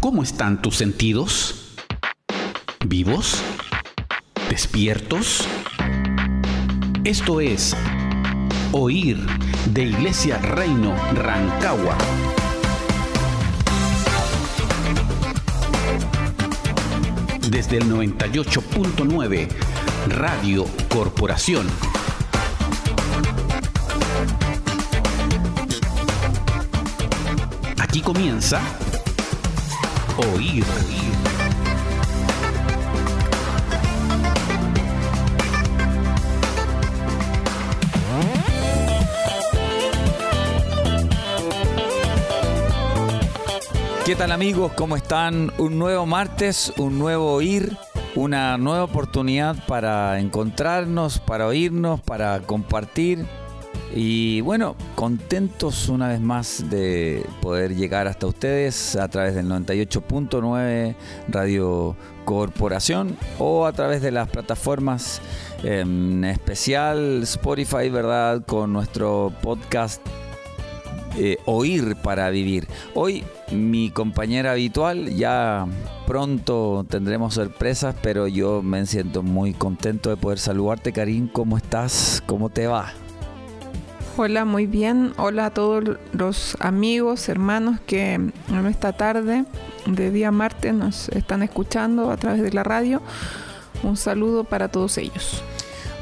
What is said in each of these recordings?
¿Cómo están tus sentidos? ¿Vivos? ¿Despiertos? Esto es Oír de Iglesia Reino Rancagua. Desde el 98.9 Radio Corporación. Aquí comienza Oír. ¿Qué tal amigos? ¿Cómo están? Un nuevo martes, un nuevo oír, una nueva oportunidad para encontrarnos, para oírnos, para compartir. Y bueno, contentos una vez más de poder llegar hasta ustedes a través del 98.9 Radio Corporación o a través de las plataformas en especial Spotify, ¿verdad? Con nuestro podcast eh, Oír para Vivir. Hoy mi compañera habitual, ya pronto tendremos sorpresas, pero yo me siento muy contento de poder saludarte, Karim. ¿Cómo estás? ¿Cómo te va? Hola, muy bien. Hola a todos los amigos, hermanos que en esta tarde de día martes nos están escuchando a través de la radio. Un saludo para todos ellos.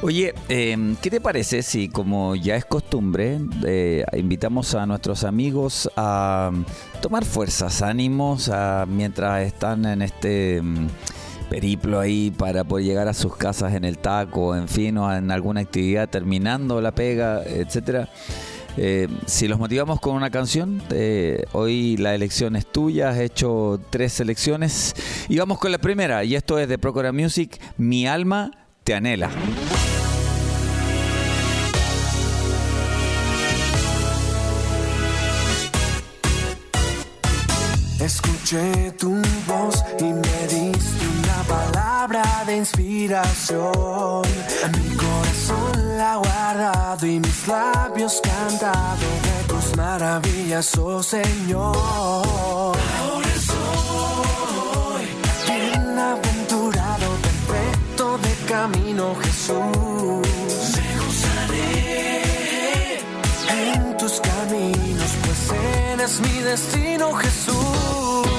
Oye, eh, ¿qué te parece si, como ya es costumbre, eh, invitamos a nuestros amigos a tomar fuerzas, ánimos, a, mientras están en este mm, periplo ahí para poder llegar a sus casas en el taco, en fin, o en alguna actividad terminando la pega, etcétera? Eh, si los motivamos con una canción, eh, hoy la elección es tuya, has hecho tres selecciones y vamos con la primera, y esto es de Procura Music, Mi alma te anhela. Escuché tu voz y me diste palabra de inspiración. Mi corazón la ha guardado y mis labios cantado de tus maravillas, oh Señor. Ahora soy bienaventurado, perfecto de camino, Jesús. Me gozaré en tus caminos, pues eres mi destino, Jesús.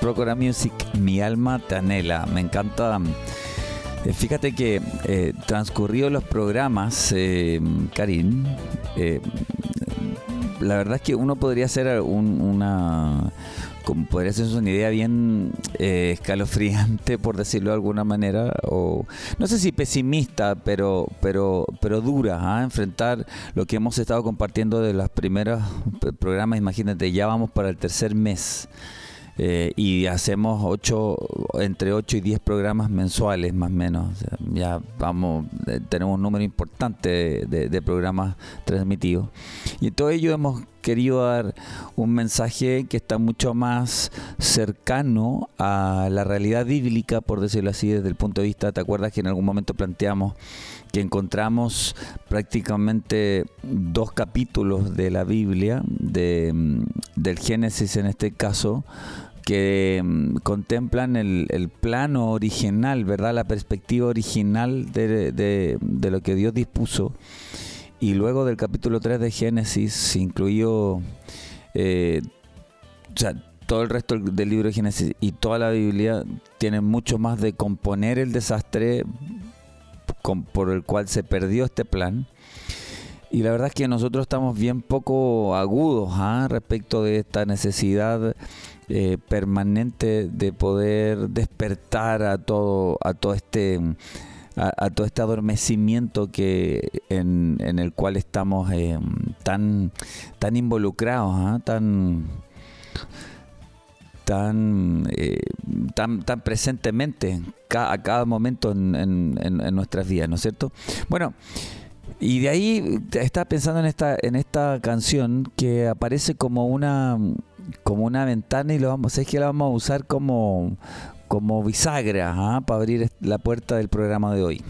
Procura Music, Mi alma te anhela. Me encanta. eh, Fíjate que eh, transcurridos los programas, eh, Karim, eh, la verdad es que uno podría hacer un- una como podría ser una idea bien eh, escalofriante, por decirlo de alguna manera, o no sé si pesimista, pero, pero, pero dura, ¿ah? enfrentar lo que hemos estado compartiendo de los primeros programas, imagínate, ya vamos para el tercer mes. Eh, y hacemos ocho, entre 8 y 10 programas mensuales más o menos. ya vamos, eh, tenemos un número importante de, programas transmitidos. Y todo ello hemos querido dar un mensaje que está mucho más cercano a la realidad bíblica, por decirlo así, desde el punto de vista, ¿te acuerdas que en algún momento planteamos que encontramos prácticamente dos capítulos de la Biblia, de, del Génesis en este caso, que mm, contemplan el, plano original, ¿verdad? La perspectiva original de, lo que Dios dispuso. Y luego del capítulo 3 de Génesis incluyó eh, todo el resto del libro de Génesis y toda la Biblia tienen mucho más de componer el desastre por el cual se perdió este plan. Y la verdad es que nosotros estamos bien poco agudos ¿ah? respecto de esta necesidad eh, permanente de poder despertar a todo, a todo este a, todo este adormecimiento que en, el cual estamos eh, tan tan involucrados, ¿ah? tan tan, eh, tan, tan presentemente a cada momento en, en, nuestras vidas, ¿no es cierto? Bueno, y de ahí estaba pensando en esta, en esta canción que aparece como una como una ventana y lo vamos, es que la vamos a usar como, como bisagra ¿ah? para abrir la puerta del programa de hoy.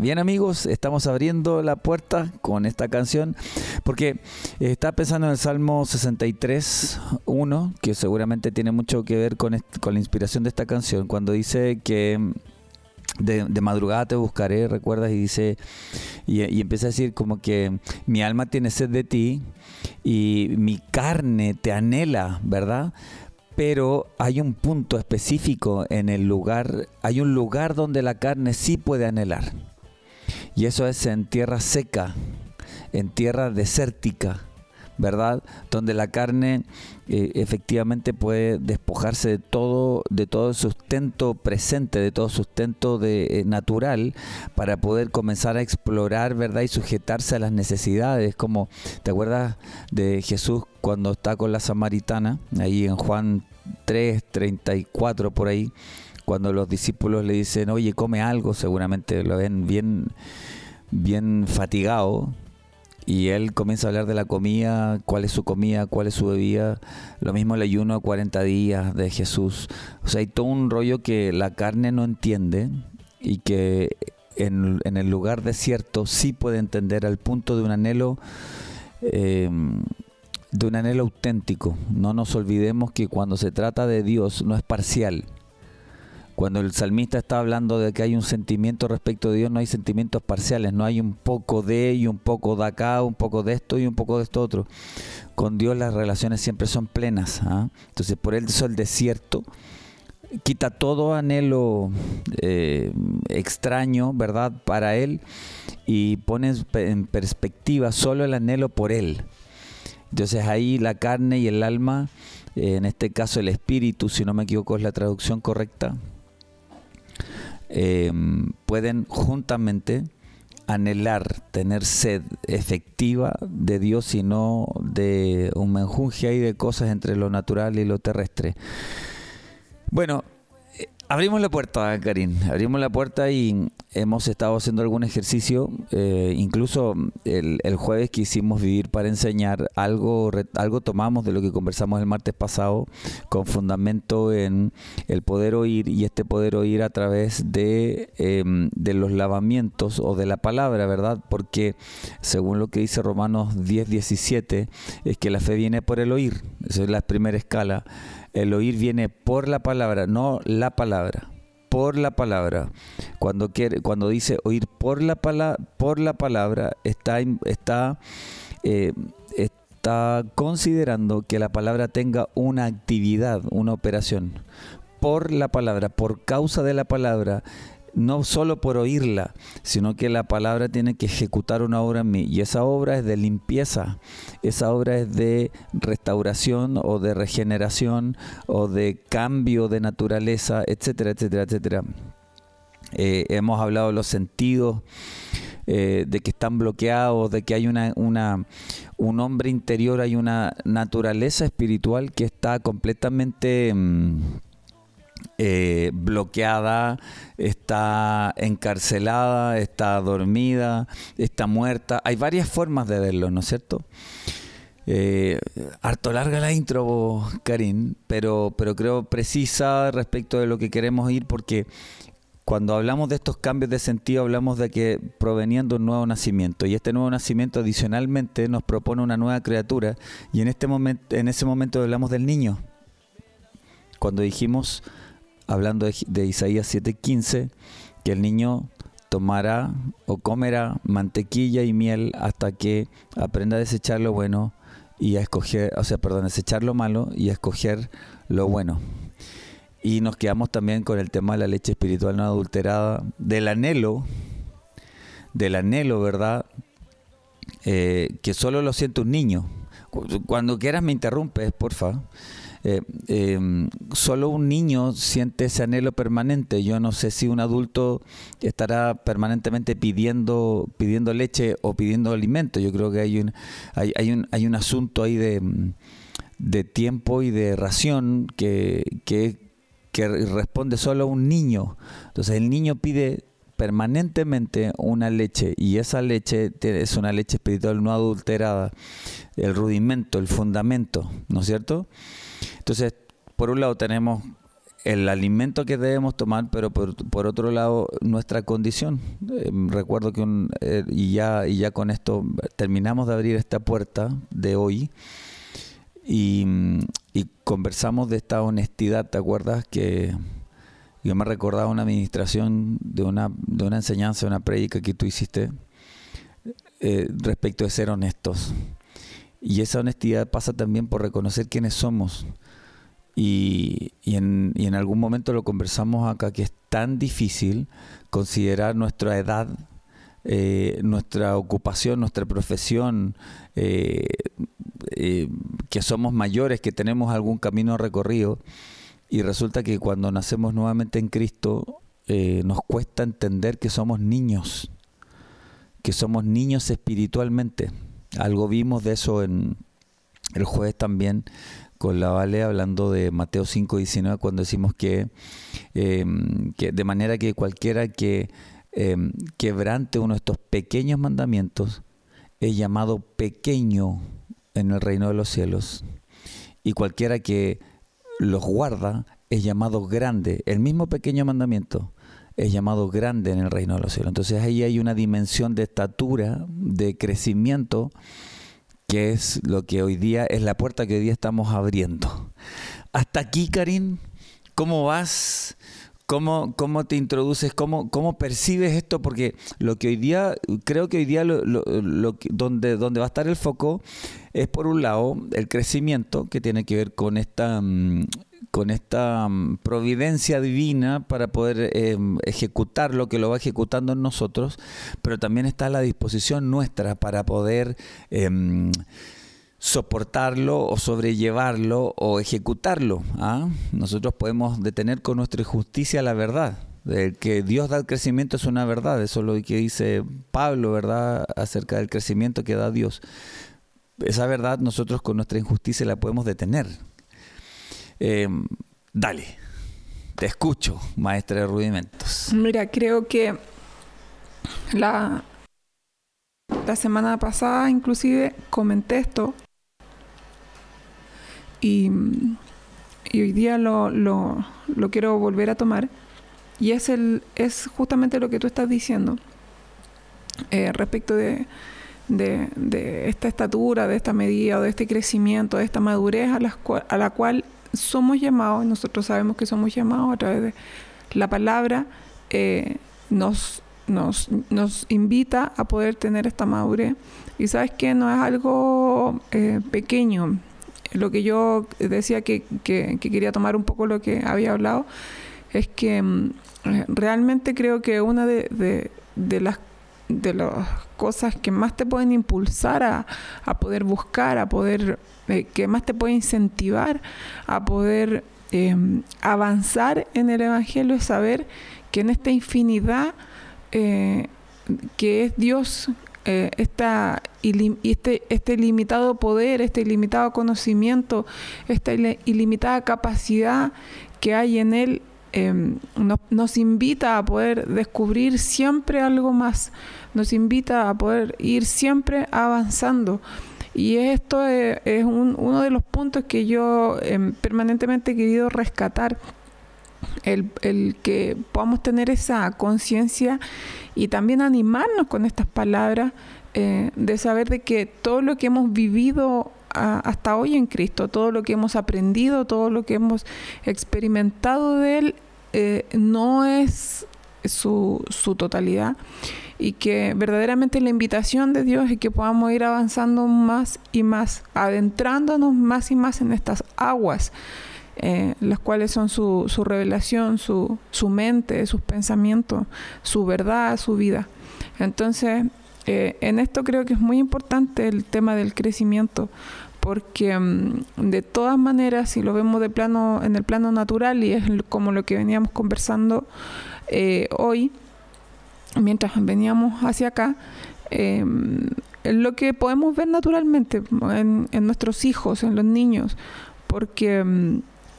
Bien amigos, estamos abriendo la puerta con esta canción porque está pensando en el Salmo 63, 1, que seguramente tiene mucho que ver con, con la inspiración de esta canción, cuando dice que de, madrugada te buscaré, recuerdas, y dice, y, y, empieza a decir como que mi alma tiene sed de ti y mi carne te anhela, ¿verdad? Pero hay un punto específico en el lugar, hay un lugar donde la carne sí puede anhelar. Y eso es en tierra seca, en tierra desértica ¿verdad? Donde la carne eh, efectivamente puede despojarse de todo, de todo sustento presente, de todo sustento de, eh, natural, para poder comenzar a explorar, ¿verdad? Y sujetarse a las necesidades, como, ¿te acuerdas de Jesús cuando está con la samaritana, ahí en Juan 3, 34 por ahí? Cuando los discípulos le dicen, oye, come algo, seguramente lo ven bien, bien fatigado, y él comienza a hablar de la comida, cuál es su comida, cuál es su bebida. Lo mismo el ayuno de 40 días de Jesús. O sea, hay todo un rollo que la carne no entiende y que en, el lugar desierto sí puede entender al punto de un anhelo. Em, de un anhelo auténtico. No nos olvidemos que cuando se trata de Dios no es parcial. Cuando el salmista está hablando de que hay un sentimiento respecto de Dios, no hay sentimientos parciales, no hay un poco de y un poco de acá, un poco de esto y un poco de esto otro. Con Dios las relaciones siempre son plenas. ¿ah? Entonces por eso el desierto quita todo anhelo eh, extraño, ¿verdad? Para Él y pone en perspectiva solo el anhelo por Él. Entonces ahí la carne y el alma, en este caso el espíritu, si no me equivoco es la traducción correcta, Em, pueden juntamente anhelar tener sed efectiva de Dios y no de un menjunje y de cosas entre lo natural y lo terrestre. Bueno, Abrimos la puerta, Karin. Abrimos la puerta y hemos estado haciendo algún ejercicio. Eh, incluso el, jueves quisimos vivir para enseñar algo, algo tomamos de lo que conversamos el martes pasado con fundamento en el poder oír y este poder oír a través de, em, de los lavamientos o de la palabra, ¿verdad? Porque según lo que dice Romanos 10, 17, es que la fe viene por el oír. Esa es la primera escala. El oír viene por la palabra, no la palabra. Por la palabra. Cuando, quiere, cuando dice oír por la, por la palabra, está, está, eh, está considerando que la palabra tenga una actividad, una operación. Por la palabra, por causa de la palabra, no solo por oírla, sino que la palabra tiene que ejecutar una obra en mí. Y esa obra es de limpieza, esa obra es de restauración o de regeneración o de cambio de naturaleza, etcétera, etcétera, etcétera. Eh, hemos hablado de los sentidos, eh, de que están bloqueados, de que hay una, un hombre interior, hay una naturaleza espiritual que está completamente... Mm, eh, bloqueada, está encarcelada, está dormida, está muerta. Hay varias formas de verlo, ¿no es cierto? Eh, harto larga la intro, Karim, pero, pero creo precisa respecto de lo que queremos ir porque cuando hablamos de estos cambios de sentido hablamos de que provenían de un nuevo nacimiento y este nuevo nacimiento adicionalmente nos propone una nueva criatura y en este momento en ese momento hablamos del niño cuando dijimos hablando de, Isaías 7:15, que el niño tomará o comerá mantequilla y miel hasta que aprenda a desechar lo bueno y a escoger, o sea, perdón, desechar lo malo y a escoger lo bueno. Y nos quedamos también con el tema de la leche espiritual no adulterada, del anhelo, del anhelo, ¿verdad? Eh, que solo lo siente un niño. Cuando quieras me interrumpes, porfa. Eh, em, solo un niño siente ese anhelo permanente. Yo no sé si un adulto estará permanentemente pidiendo, pidiendo leche o pidiendo alimento. Yo creo que hay un, hay, hay un, hay un asunto ahí de, de tiempo y de ración que, que, que responde solo a un niño. Entonces el niño pide permanentemente una leche y esa leche es una leche espiritual no adulterada, el rudimento, el fundamento, ¿no es cierto? Entonces, por un lado tenemos el alimento que debemos tomar, pero por, otro lado nuestra condición. Eh, recuerdo que un, eh, y ya y ya con esto terminamos de abrir esta puerta de hoy y, conversamos de esta honestidad. ¿Te acuerdas que yo me recordaba una administración de una de una enseñanza, una prédica que tú hiciste eh, respecto de ser honestos? Y esa honestidad pasa también por reconocer quiénes somos y, en, y, en, algún momento lo conversamos acá, que es tan difícil considerar nuestra edad, eh, nuestra ocupación, nuestra profesión, eh, eh, que somos mayores, que tenemos algún camino recorrido, y resulta que cuando nacemos nuevamente en Cristo, nos cuesta entender que somos niños, que somos niños espiritualmente. Algo vimos de eso en el jueves también con la Vale hablando de Mateo 5, 19, cuando decimos que, em, que de manera que cualquiera que em, quebrante uno de estos pequeños mandamientos es llamado pequeño en el reino de los cielos. Y cualquiera que los guarda es llamado grande. El mismo pequeño mandamiento es llamado grande en el reino de los cielos. Entonces ahí hay una dimensión de estatura, de crecimiento, que es lo que hoy día es la puerta que hoy día estamos abriendo. Hasta aquí, Karim, ¿cómo vas? ¿Cómo, cómo te introduces? ¿Cómo, ¿Cómo percibes esto? Porque lo que hoy día, creo que hoy día lo, donde, donde va a estar el foco es por un lado el crecimiento que tiene que ver con esta mm, con esta mm, providencia divina para poder em, ejecutar lo que lo va ejecutando en nosotros, pero también está a la disposición nuestra para poder em, soportarlo o sobrellevarlo o ejecutarlo. ¿ah? Nosotros podemos detener con nuestra justicia la verdad. De que Dios da el crecimiento es una verdad, eso es lo que dice Pablo, ¿verdad? Acerca del crecimiento que da Dios. Esa verdad nosotros con nuestra injusticia la podemos detener, eh, dale, te escucho, maestra de rudimentos. Mira, creo que la, la semana pasada inclusive comenté esto y, hoy día lo, lo, lo, quiero volver a tomar y es, el, es justamente lo que tú estás diciendo eh, respecto de, de, de, esta estatura, de esta medida, de este crecimiento, de esta madurez a la, a la cual somos llamados, nosotros sabemos que somos llamados a través de la palabra, eh, nos, nos, nos, invita a poder tener esta madurez. Y sabes que no es algo eh, pequeño. Lo que yo decía que, que, quería tomar un poco lo que había hablado, es que mm, realmente creo que una de, de, las de las cosas que más te pueden impulsar a, a poder buscar, a poder, eh, que más te puede incentivar a poder em, avanzar en el Evangelio es saber que en esta infinidad eh, que es Dios, eh, este, este ilimitado poder, este ilimitado conocimiento, esta ilimitada capacidad que hay en Él, em, nos, invita a poder descubrir siempre algo más, nos invita a poder ir siempre avanzando. Y esto es, uno de los puntos que yo em, permanentemente he querido rescatar el, el que podamos tener esa conciencia y también animarnos con estas palabras eh, de saber de que todo lo que hemos vivido hasta hoy en Cristo, todo lo que hemos aprendido, todo lo que hemos experimentado de Él, eh, no es su, totalidad y que verdaderamente la invitación de Dios es que podamos ir avanzando más y más, adentrándonos más y más en estas aguas eh, las cuales son su, su revelación, su, su, mente, sus pensamientos, su verdad, su vida. Entonces, eh, en esto creo que es muy importante el tema del crecimiento, porque mm, de todas maneras, si lo vemos de plano, en el plano natural, y es como lo que veníamos conversando eh, hoy, mientras veníamos hacia acá, lo que podemos ver naturalmente en, en, nuestros hijos, en los niños, porque mm,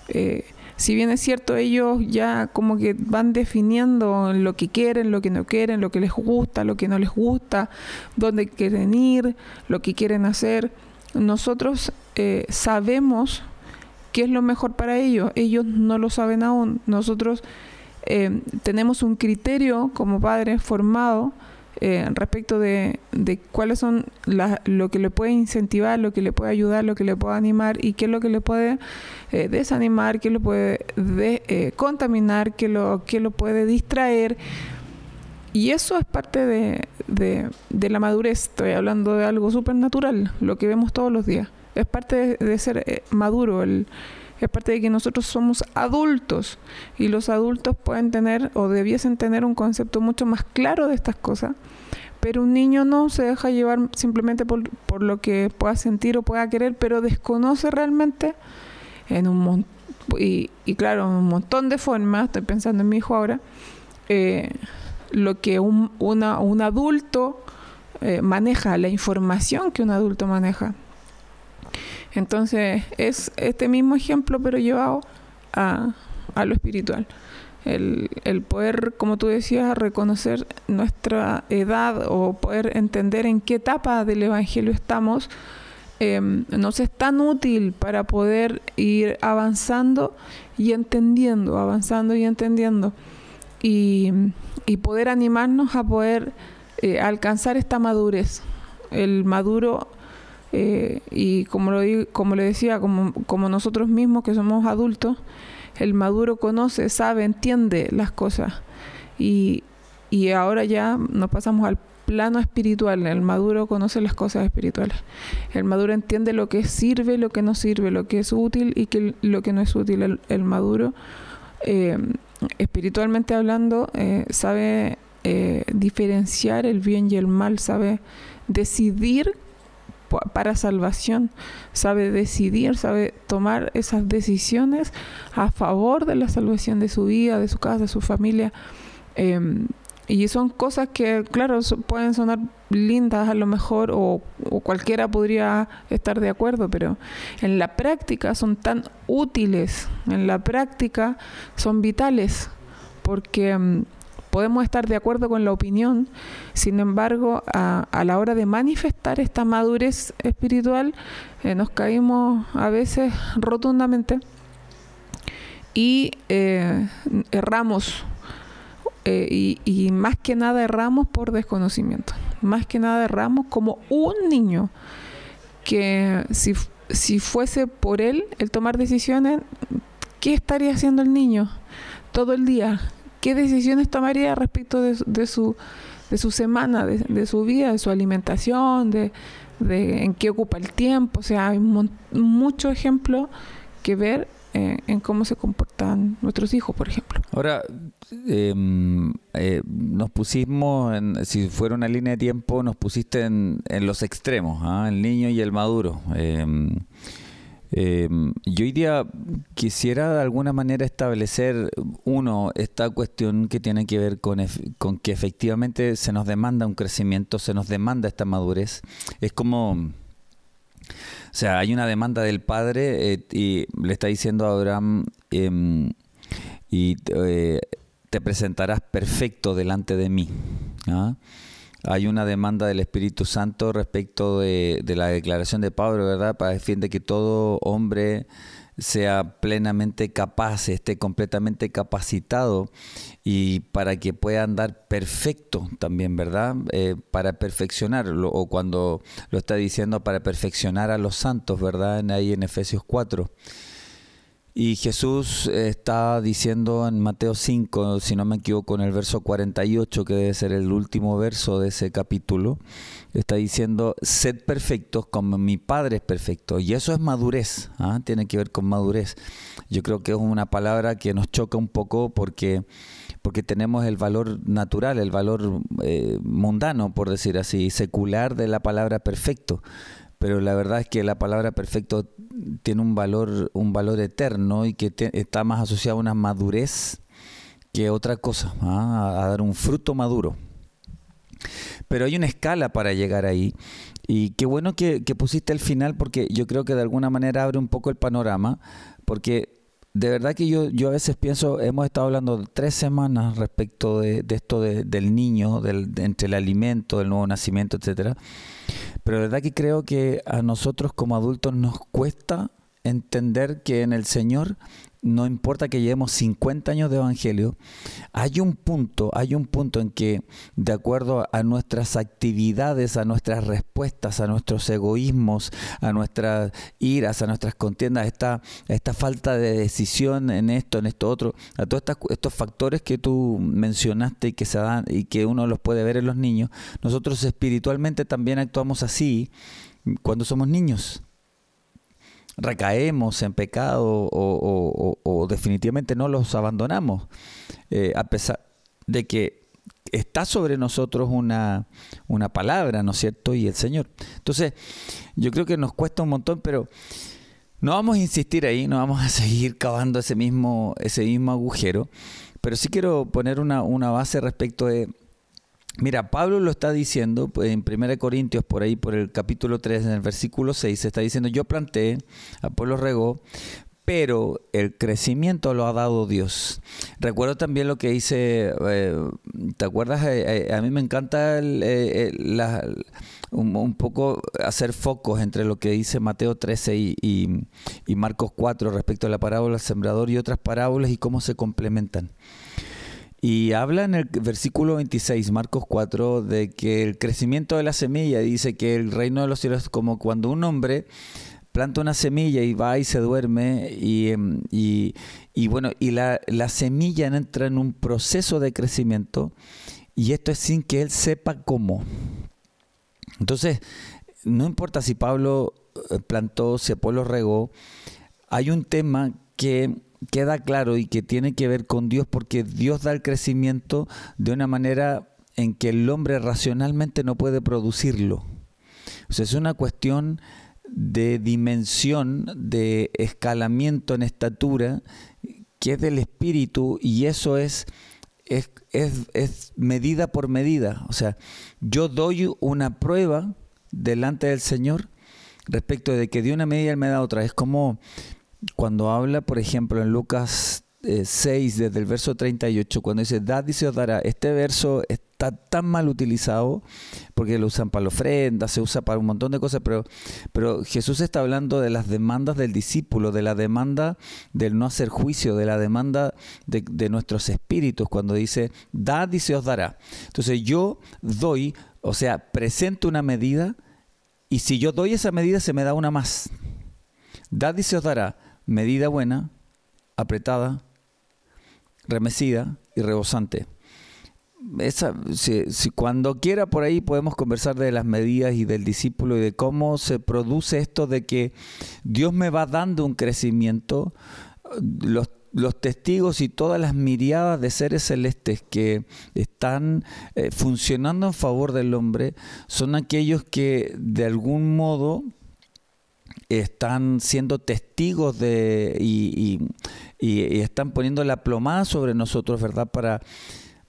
eh, si bien es cierto, ellos ya como que van definiendo lo que quieren, lo que no quieren, lo que les gusta, lo que no les gusta, dónde quieren ir, lo que quieren hacer, nosotros eh, sabemos qué es lo mejor para ellos. Ellos no lo saben aún. Nosotros eh, tenemos un criterio como padres formado eh, respecto de, cuáles son lo que le puede incentivar, lo que le puede ayudar, lo que le puede animar y qué es lo que le puede eh, desanimar, qué lo puede eh, contaminar, qué lo, lo puede distraer. Y eso es parte de, la madurez. Estoy hablando de algo súper natural, lo que vemos todos los días. Es parte de, ser maduro. El, es parte de que nosotros somos adultos y los adultos pueden tener o debiesen tener un concepto mucho más claro de estas cosas, pero un niño no se deja llevar simplemente por, lo que pueda sentir o pueda querer, pero desconoce realmente en un y, y claro, un montón de formas, estoy pensando en mi hijo ahora, eh, lo que un, un adulto eh, maneja, la información que un adulto maneja. Entonces, es este mismo ejemplo, pero llevado a, a lo espiritual. El, el, poder, como tú decías, reconocer nuestra edad o poder entender en qué etapa del Evangelio estamos, em, nos es tan útil para poder ir avanzando y entendiendo, avanzando y entendiendo. Y, y poder animarnos a poder eh, alcanzar esta madurez. El maduro eh, y como, lo, como le decía, como, como nosotros mismos que somos adultos, el maduro conoce, sabe, entiende las cosas. Y, y ahora ya nos pasamos al plano espiritual. El maduro conoce las cosas espirituales. El maduro entiende lo que sirve, lo que no sirve, lo que es útil y que, lo que no es útil. El, maduro, eh, espiritualmente hablando, eh, sabe diferenciar el bien y el mal, sabe decidir para salvación, sabe decidir, sabe tomar esas decisiones a favor de la salvación de su vida, de su casa, de su familia. Em, y son cosas que, claro, pueden sonar lindas a lo mejor o, cualquiera podría estar de acuerdo, pero en la práctica son tan útiles, en la práctica son vitales, porque em, podemos estar de acuerdo con la opinión, sin embargo, a, la hora de manifestar esta madurez espiritual, eh, nos caímos a veces rotundamente y eh, erramos. Eh, y, y más que nada erramos por desconocimiento. Más que nada erramos como un niño que si, si fuese por él el tomar decisiones, ¿qué estaría haciendo el niño todo el día? Qué decisiones tomaría respecto de, su, de su semana, de, su vida, de su alimentación, de, en qué ocupa el tiempo. O sea, hay muchos ejemplos que ver eh, en cómo se comportan nuestros hijos, por ejemplo. Ahora, em, eh, nos pusimos, en, si fuera una línea de tiempo, nos pusiste en, en los extremos, ¿ah? el niño y el maduro. Em, em, yo hoy día quisiera de alguna manera establecer, uno, esta cuestión que tiene que ver con, con que efectivamente se nos demanda un crecimiento, se nos demanda esta madurez. Es como... O sea, hay una demanda del padre eh, y le está diciendo a Abraham, y eh, te presentarás perfecto delante de mí. ¿ah? Hay una demanda del Espíritu Santo respecto de, la declaración de Pablo, ¿verdad? Para defender que todo hombre sea plenamente capaz, esté completamente capacitado y para que pueda andar perfecto también, ¿verdad? Eh, para perfeccionarlo, o cuando lo está diciendo para perfeccionar a los santos, ¿verdad? Ahí en Efesios 4. Y Jesús está diciendo en Mateo 5, si no me equivoco, en el verso 48, que debe ser el último verso de ese capítulo, está diciendo, sed perfectos como mi Padre es perfecto. Y eso es madurez, ¿ah? tiene que ver con madurez. Yo creo que es una palabra que nos choca un poco porque, porque tenemos el valor natural, el valor eh, mundano, por decir así, secular de la palabra perfecto pero la verdad es que la palabra perfecto tiene un valor, un valor eterno y que está más asociado a una madurez que otra cosa, ¿ah? a dar un fruto maduro. Pero hay una escala para llegar ahí. Y qué bueno que, pusiste el final porque yo creo que de alguna manera abre un poco el panorama, porque de verdad que yo, yo a veces pienso, hemos estado hablando tres semanas respecto de, esto del niño, del, entre el alimento, del nuevo nacimiento, etcétera. Pero de verdad que creo que a nosotros como adultos nos cuesta entender que en el Señor no importa que llevemos 50 años de evangelio, hay un punto, hay un punto en que de acuerdo a nuestras actividades, a nuestras respuestas, a nuestros egoísmos, a nuestras iras, a nuestras contiendas, esta, esta falta de decisión en esto, en esto otro, a todos estos factores que tú mencionaste y que se dan y que uno los puede ver en los niños, nosotros espiritualmente también actuamos así cuando somos niños recaemos en pecado o, definitivamente no los abandonamos, eh, a pesar de que está sobre nosotros una, una palabra, ¿no es cierto? Y el Señor. Entonces, yo creo que nos cuesta un montón, pero no vamos a insistir ahí, no vamos a seguir cavando ese mismo, ese mismo agujero, pero sí quiero poner una, una base respecto de Mira, Pablo lo está diciendo pues, en 1 Corintios, por ahí, por el capítulo 3, en el versículo 6, está diciendo, yo planté, Apolo regó, pero el crecimiento lo ha dado Dios. Recuerdo también lo que dice, eh, ¿te acuerdas? Eh, eh, a mí me encanta un, poco hacer focos entre lo que dice Mateo 13 y, Marcos 4 respecto a la parábola del sembrador y otras parábolas y cómo se complementan. Y habla en el versículo 26, Marcos 4, de que el crecimiento de la semilla, dice que el reino de los cielos es como cuando un hombre planta una semilla y va y se duerme y, em, bueno, y la, la, semilla entra en un proceso de crecimiento y esto es sin que él sepa cómo. Entonces, no importa si Pablo eh, plantó, si Apolo regó, hay un tema que queda claro y que tiene que ver con Dios porque Dios da el crecimiento de una manera en que el hombre racionalmente no puede producirlo. O sea, es una cuestión de dimensión, de escalamiento en estatura, que es del espíritu y eso es, es, es medida por medida. O sea, yo doy una prueba delante del Señor respecto de que de una medida él me da otra. Es como cuando habla, por ejemplo, en Lucas 6, eh, desde el verso 38, cuando dice, dad y se os dará, este verso está tan mal utilizado porque lo usan para la ofrenda, se usa para un montón de cosas, pero, pero Jesús está hablando de las demandas del discípulo, de la demanda del no hacer juicio, de la demanda de, de nuestros espíritus, cuando dice, dad y se os dará. Entonces yo doy, o sea, presento una medida y si yo doy esa medida se me da una más. Dad y se os dará medida buena, apretada, remecida y rebosante. Esa, si, cuando quiera por ahí podemos conversar de las medidas y del discípulo y de cómo se produce esto de que Dios me va dando un crecimiento. Los, los testigos y todas las miriadas de seres celestes que están eh, funcionando en favor del hombre son aquellos que de algún modo están siendo testigos de y, están poniendo la plomada sobre nosotros, ¿verdad? Para,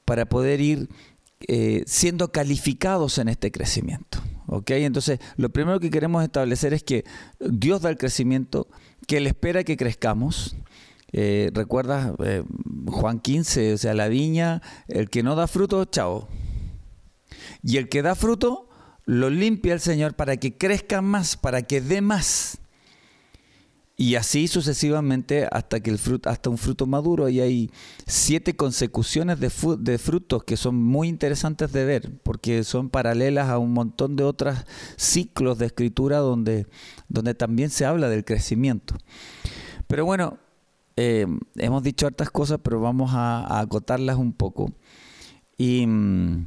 para poder ir eh, siendo calificados en este crecimiento. ¿Ok? Entonces, lo primero que queremos establecer es que Dios da el crecimiento, que Él espera que crezcamos. Eh, ¿Recuerdas eh, Juan 15? O sea, la viña, el que no da fruto, chao. Y el que da fruto, lo limpia el Señor para que crezca más, para que dé más. Y así sucesivamente hasta que el fruto, hasta un fruto maduro. Y hay siete consecuciones de, frutos que son muy interesantes de ver, porque son paralelas a un montón de otros ciclos de escritura donde, donde también se habla del crecimiento. Pero bueno, eh, hemos dicho hartas cosas, pero vamos a, acotarlas un poco. Y, mm,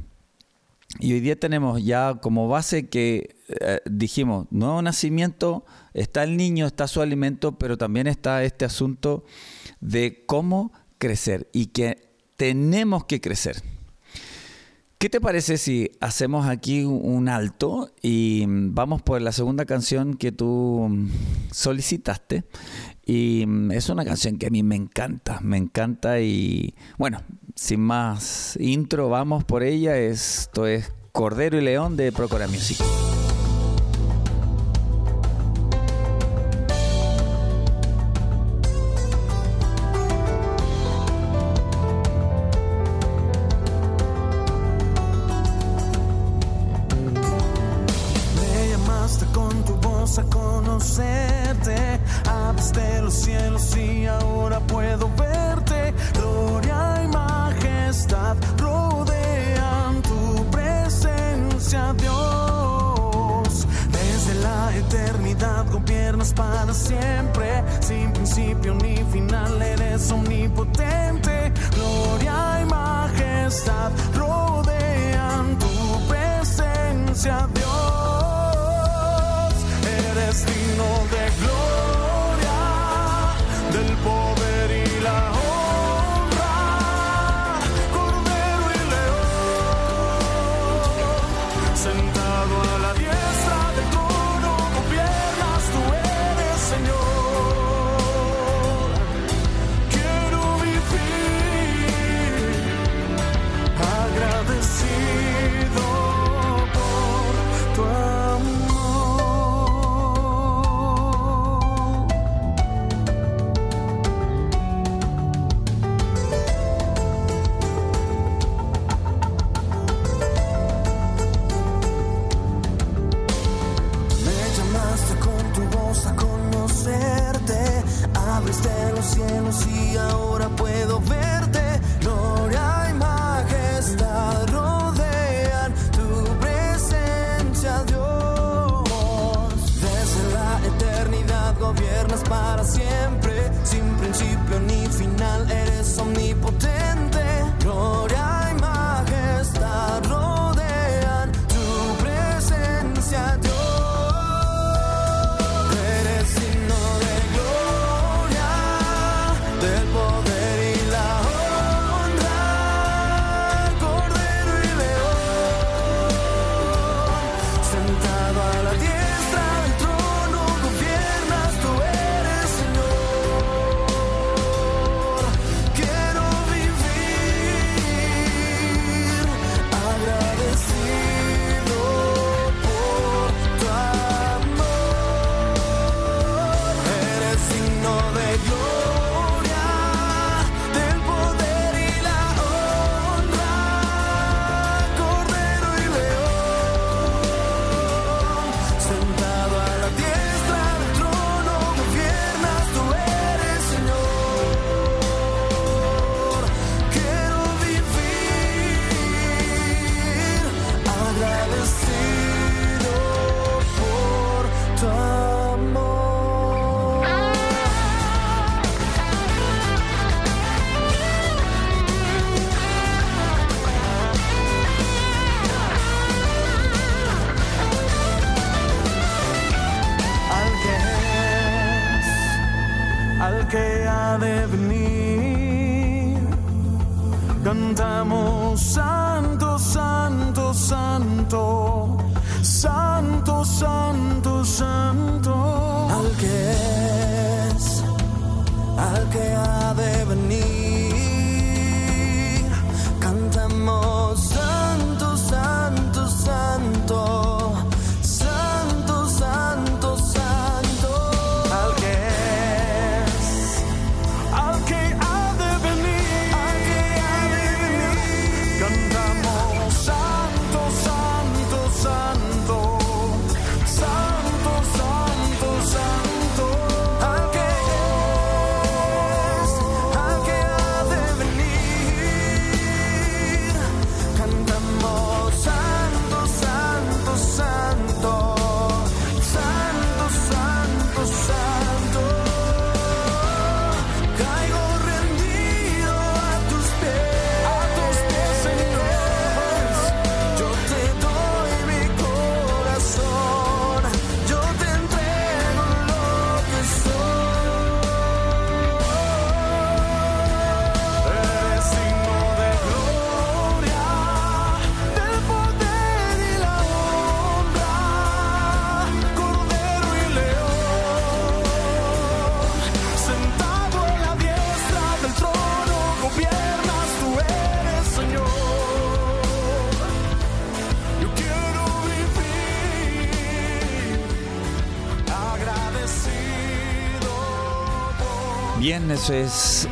y, hoy día tenemos ya como base que eh, dijimos, nuevo nacimiento, está el niño, está su alimento, pero también está este asunto de cómo crecer y que tenemos que crecer. ¿Qué te parece si hacemos aquí un alto y mm, vamos por la segunda canción que tú mm, solicitaste? Y mm, es una canción que a mí me encanta, me encanta y bueno, sin más intro, vamos por ella. Esto es Cordero y León de Procora Music.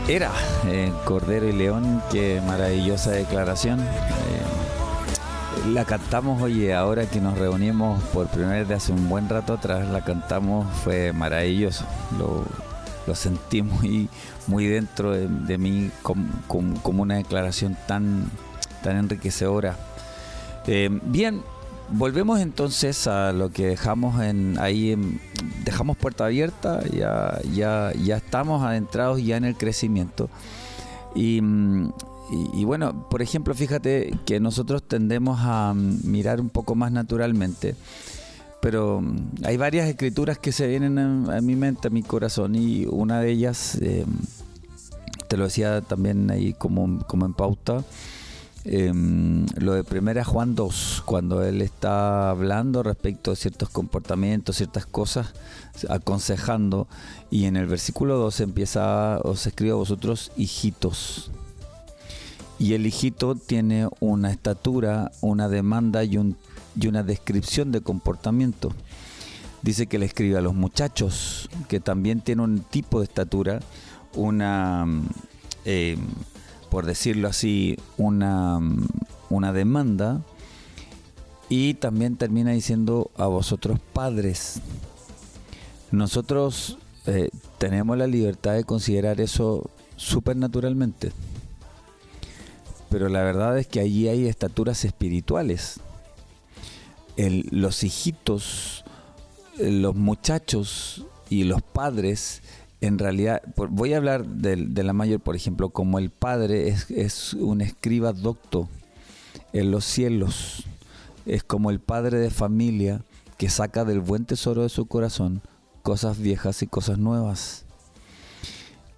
Era, eh, Cordero y León, qué maravillosa declaración. Eh, la cantamos, oye, ahora que nos reunimos por primera vez de hace un buen rato atrás, la cantamos, fue maravilloso. Lo, lo sentí muy, muy dentro de, mí com- com- como una declaración tan, tan enriquecedora. Eh, bien, volvemos entonces a lo que dejamos en ahí, en- dejamos puerta abierta, ya, ya, ya estamos adentrados ya en el crecimiento. Y, bueno, por ejemplo, fíjate que nosotros tendemos a mm, mirar un poco más naturalmente, pero mm, hay varias escrituras que se vienen a mi mente, a mi corazón, y una de ellas, eh, te lo decía también ahí como, como en pauta, em, lo de primera Juan 2, cuando él está hablando respecto a ciertos comportamientos, ciertas cosas, aconsejando, y en el versículo 2 empieza, os escribo a vosotros hijitos. Y el hijito tiene una estatura, una demanda y, un, y una descripción de comportamiento. Dice que le escribe a los muchachos, que también tiene un tipo de estatura, una, eh, por decirlo así, una, mm, una demanda. Y también termina diciendo a vosotros padres. Nosotros eh, tenemos la libertad de considerar eso supernaturalmente. Pero la verdad es que allí hay estaturas espirituales. El- los hijitos, los muchachos y los padres, en realidad, voy a hablar del- de, la mayor, por ejemplo, como el padre es, un escriba docto en los cielos, es como el padre de familia que saca del buen tesoro de su corazón cosas viejas y cosas nuevas.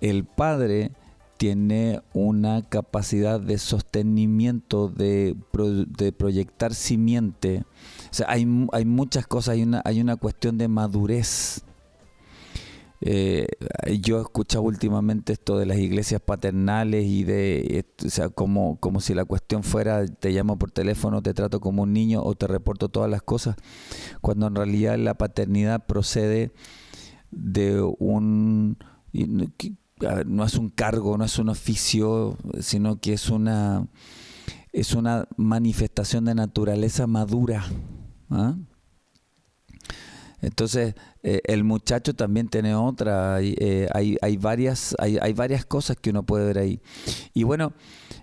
El padre tiene una capacidad de sostenimiento, de, pro- de proyectar simiente. O sea, hay, hay muchas cosas, hay una, hay una cuestión de madurez. Eh, yo he escuchado últimamente esto de las iglesias paternales y de, o sea, como, como si la cuestión fuera, te llamo por teléfono, te trato como un niño o te reporto todas las cosas, cuando en realidad la paternidad procede de un... no es un cargo, no es un oficio, sino que es una, es una manifestación de naturaleza madura. ¿ah? Entonces, eh, el muchacho también tiene otra, hay, eh, hay, hay varias, hay, hay varias cosas que uno puede ver ahí. Y bueno,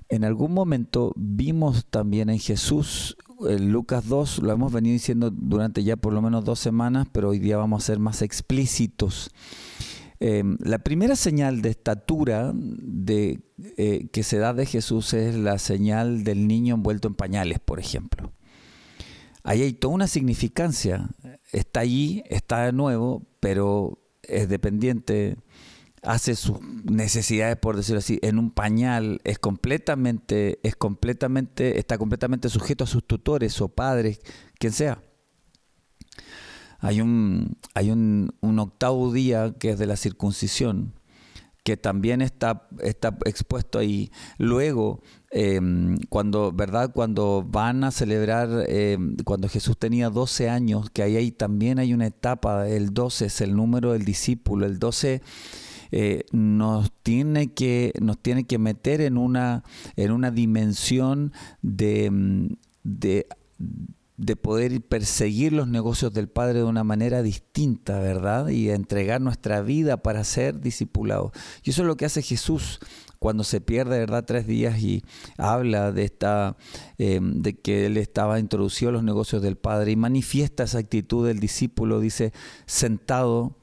en algún momento vimos también en Jesús, en Lucas 2, lo hemos venido diciendo durante ya por lo menos dos semanas, pero hoy día vamos a ser más explícitos. Eh, la primera señal de estatura de, eh, que se da de Jesús es la señal del niño envuelto en pañales, por ejemplo. Ahí hay toda una significancia. Está allí, está de nuevo, pero es dependiente. hace sus necesidades, por decirlo así, en un pañal, es completamente, es completamente, está completamente sujeto a sus tutores o padres, quien sea. Hay un, hay un, un octavo día que es de la circuncisión, que también está, está expuesto ahí. Luego, eh, cuando, ¿verdad? Cuando van a celebrar, eh, cuando Jesús tenía 12 años, que ahí, ahí también hay una etapa, el 12 es el número del discípulo, el 12 eh, nos, tiene que, nos tiene que meter en una, en una dimensión de, mm, de de poder perseguir los negocios del Padre de una manera distinta, ¿verdad? Y entregar nuestra vida para ser discipulados. Y eso es lo que hace Jesús cuando se pierde, ¿verdad? Tres días y habla de esta, eh, de que él estaba introducido a los negocios del Padre y manifiesta esa actitud del discípulo, dice, sentado,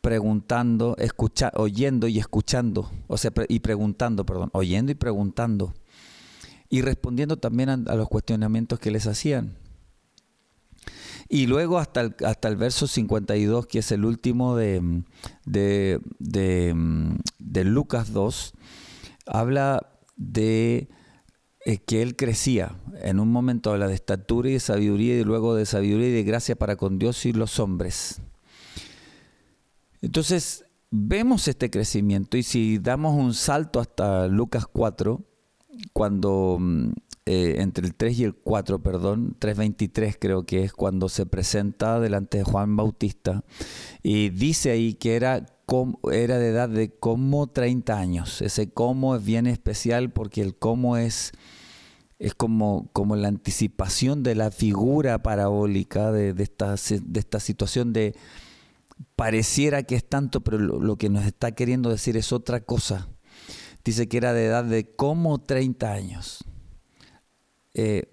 preguntando, escucha, oyendo y escuchando, o sea, y preguntando, perdón, oyendo y preguntando. Y respondiendo también a, a los cuestionamientos que les hacían. Y luego hasta el, hasta el verso 52, que es el último de, de, de, Lucas 2, habla de eh, que él crecía. En un momento habla de estatura y de sabiduría y luego de sabiduría y de gracia para con Dios y los hombres. Entonces, vemos este crecimiento y si damos un salto hasta Lucas 4, cuando eh, entre el 3 y el 4, perdón, 3.23 creo que es cuando se presenta delante de Juan Bautista y dice ahí que era, era de edad de como 30 años. Ese como es bien especial porque el como es, es como, como la anticipación de la figura parabólica de, esta, de esta situación de pareciera que es tanto, pero lo, lo que nos está queriendo decir es otra cosa. Dice que era de edad de como 30 años. Eh,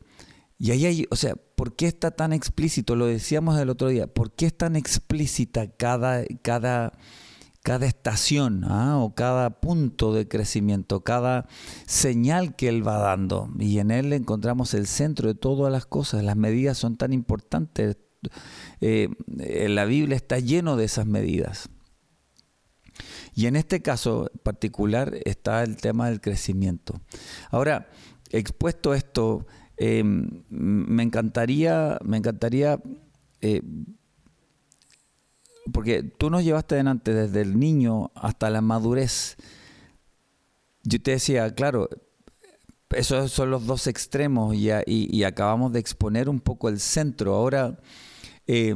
y ahí hay, o sea, ¿por qué está tan explícito? Lo decíamos el otro día, ¿por qué es tan explícita cada, cada, cada estación ¿ah? o cada punto de crecimiento, cada señal que él va dando? Y en él encontramos el centro de todas las cosas, las medidas son tan importantes. Eh, la Biblia está lleno de esas medidas. Y en este caso particular está el tema del crecimiento. Ahora, expuesto esto, eh, me encantaría, me encantaría, eh, porque tú nos llevaste adelante desde el niño hasta la madurez. Yo te decía, claro, esos son los dos extremos y, acabamos de exponer un poco el centro. Ahora, eh,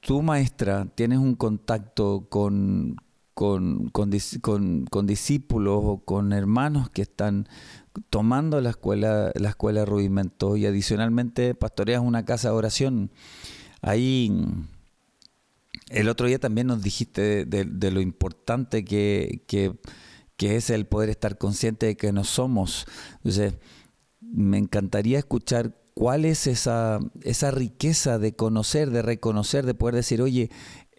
tú maestra tienes un contacto con, con, con, con, con, discípulos o con hermanos que están tomando la escuela, la escuela Rudimento y adicionalmente pastoreas una casa de oración. Ahí el otro día también nos dijiste de, de, lo importante que, que, que, es el poder estar consciente de que no somos. Entonces, me encantaría escuchar cuál es esa, esa riqueza de conocer, de reconocer, de poder decir, oye,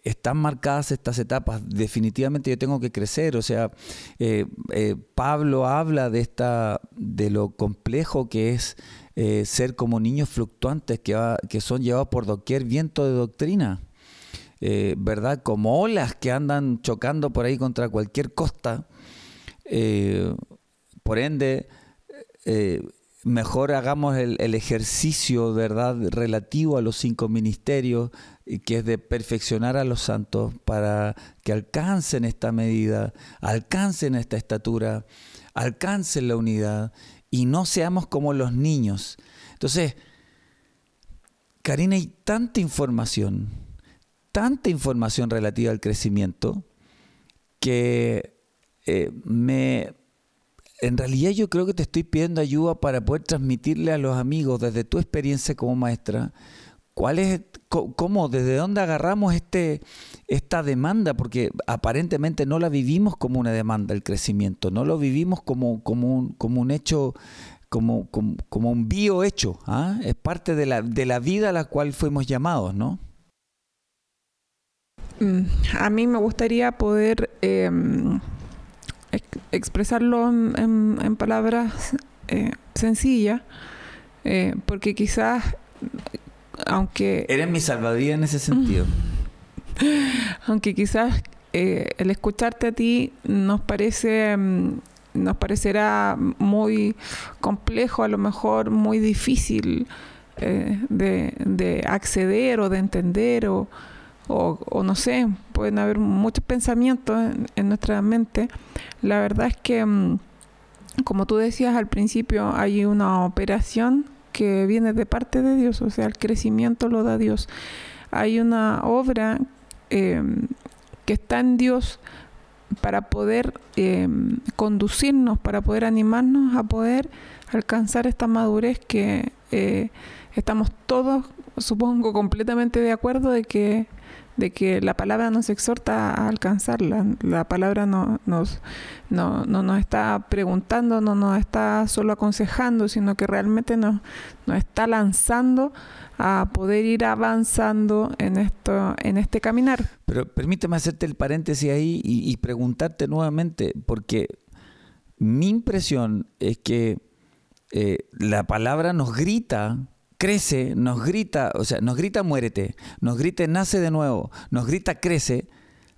están marcadas estas etapas. Definitivamente yo tengo que crecer. O sea, eh, eh, Pablo habla de esta, de lo complejo que es eh, ser como niños fluctuantes que, que son llevados por doquier viento de doctrina. ¿Verdad? Como olas que andan chocando por ahí contra cualquier costa. Por ende, mejor hagamos el, ejercicio, ¿verdad?, relativo a los cinco ministerios, que es de perfeccionar a los santos para que alcancen esta medida, alcancen esta estatura, alcancen la unidad y no seamos como los niños. Entonces, Karina, hay tanta información, tanta información relativa al crecimiento, que eh, me, en realidad yo creo que te estoy pidiendo ayuda para poder transmitirle a los amigos desde tu experiencia como maestra, cuál es, cómo, desde dónde agarramos este, esta demanda, porque aparentemente no la vivimos como una demanda el crecimiento, no lo vivimos como, como, un, como un hecho, como, como, un biohecho, ¿ah? es parte de la, de la vida a la cual fuimos llamados, ¿no? A mí me gustaría poder... Eh, expresarlo en, en, en palabras eh, sencillas, eh, porque quizás, aunque... Eres mi salvavidas en ese sentido. aunque quizás eh, el escucharte a ti nos parece mm, nos parecerá muy complejo, a lo mejor muy difícil de, de acceder o de entender o, o, no sé, pueden haber muchos pensamientos en, nuestra mente. La verdad es que, mm, como tú decías al principio, hay una operación que viene de parte de Dios, o sea, el crecimiento lo da Dios. Hay una obra eh, que está en Dios para poder eh, conducirnos, para poder animarnos a poder alcanzar esta madurez que eh, estamos todos, supongo, completamente de acuerdo de que de que la palabra nos exhorta a alcanzarla. La palabra no, nos, no, no nos está preguntando, no nos está solo aconsejando, sino que realmente nos, nos está lanzando a poder ir avanzando en esto, en este caminar. Pero permíteme hacerte el paréntesis ahí y, preguntarte nuevamente, porque mi impresión es que eh, la palabra nos grita, crece, nos grita, o sea, nos grita muérete, nos grita nace de nuevo, nos grita crece,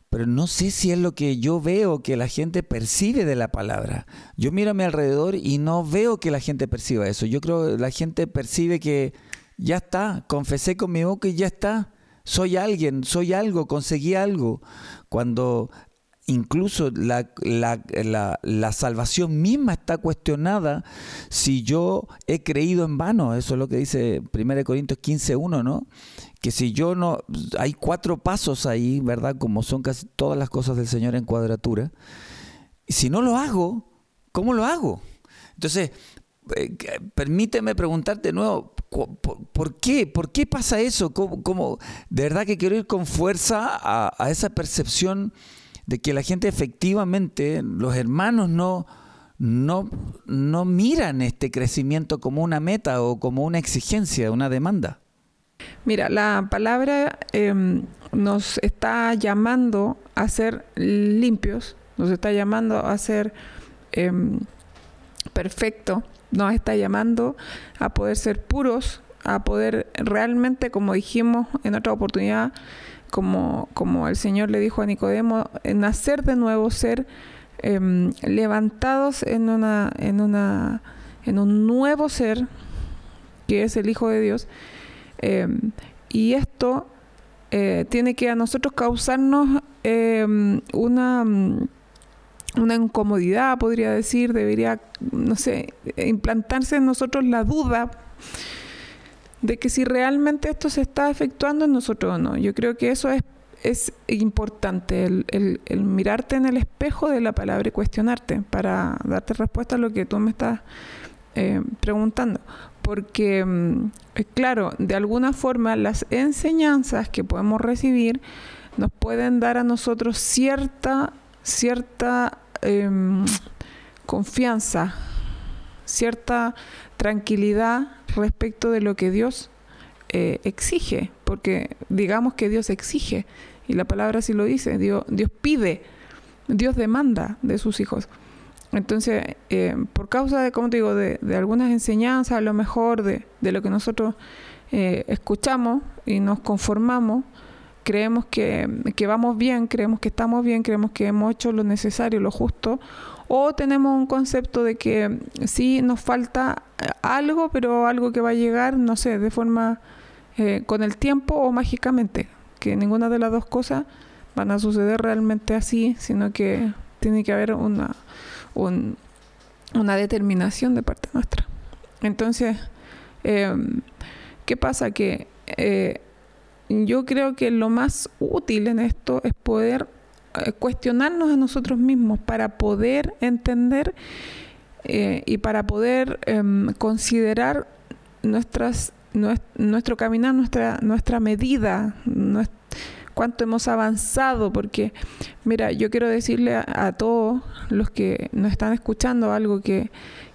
pero no sé si es lo que yo veo que la gente percibe de la palabra. Yo miro a mi alrededor y no veo que la gente perciba eso. Yo creo que la gente percibe que ya está, confesé con mi boca y ya está. Soy alguien, soy algo, conseguí algo. Cuando incluso la, la, la, salvación misma está cuestionada si yo he creído en vano. Eso es lo que dice 1 Corintios 15.1, ¿no? Que si yo no... Hay cuatro pasos ahí, ¿verdad? Como son casi todas las cosas del Señor en cuadratura. Si no lo hago, ¿cómo lo hago? Entonces, eh, permíteme preguntarte de nuevo, ¿por, ¿por, qué? ¿Por qué pasa eso? ¿Cómo? De verdad que quiero ir con fuerza a esa percepción de que la gente efectivamente, los hermanos no, no, no miran este crecimiento como una meta o como una exigencia, una demanda. Mira, la palabra eh, nos está llamando a ser limpios, nos está llamando a ser eh, perfectos, nos está llamando a poder ser puros, a poder realmente, como dijimos en otra oportunidad, como, como el Señor le dijo a Nicodemo, nacer de nuevo, ser eh, levantados en una, en una, en un nuevo ser que es el Hijo de Dios. Eh, y esto eh, tiene que a nosotros causarnos eh, una, una incomodidad, podría decir, debería, no sé, implantarse en nosotros la duda de que si realmente esto se está efectuando en nosotros o no. Yo creo que eso es, es importante, el, mirarte en el espejo de la palabra y cuestionarte para darte respuesta a lo que tú me estás eh, preguntando. Porque, eh, claro, de alguna forma las enseñanzas que podemos recibir nos pueden dar a nosotros cierta, cierta eh, confianza, cierta tranquilidad respecto de lo que Dios eh, exige, porque digamos que Dios exige, y la palabra sí lo dice, Dios, pide, Dios demanda de sus hijos. Entonces, eh, por causa de, como te digo, de, de, algunas enseñanzas, a lo mejor de, de lo que nosotros eh, escuchamos y nos conformamos, creemos que vamos bien, creemos que estamos bien, creemos que hemos hecho lo necesario, lo justo, o tenemos un concepto de que sí nos falta algo, pero algo que va a llegar, no sé, de forma eh, con el tiempo o mágicamente, que ninguna de las dos cosas van a suceder realmente así, sino que tiene que haber una, un, una determinación de parte nuestra. Entonces, eh, ¿qué pasa? Que eh, yo creo que lo más útil en esto es poder eh, cuestionarnos a nosotros mismos para poder entender eh, y para poder eh, considerar nuestras nuestro caminar, nuestra nuestra medida, cuánto hemos avanzado, porque mira, yo quiero decirle a, todos los que nos están escuchando algo que,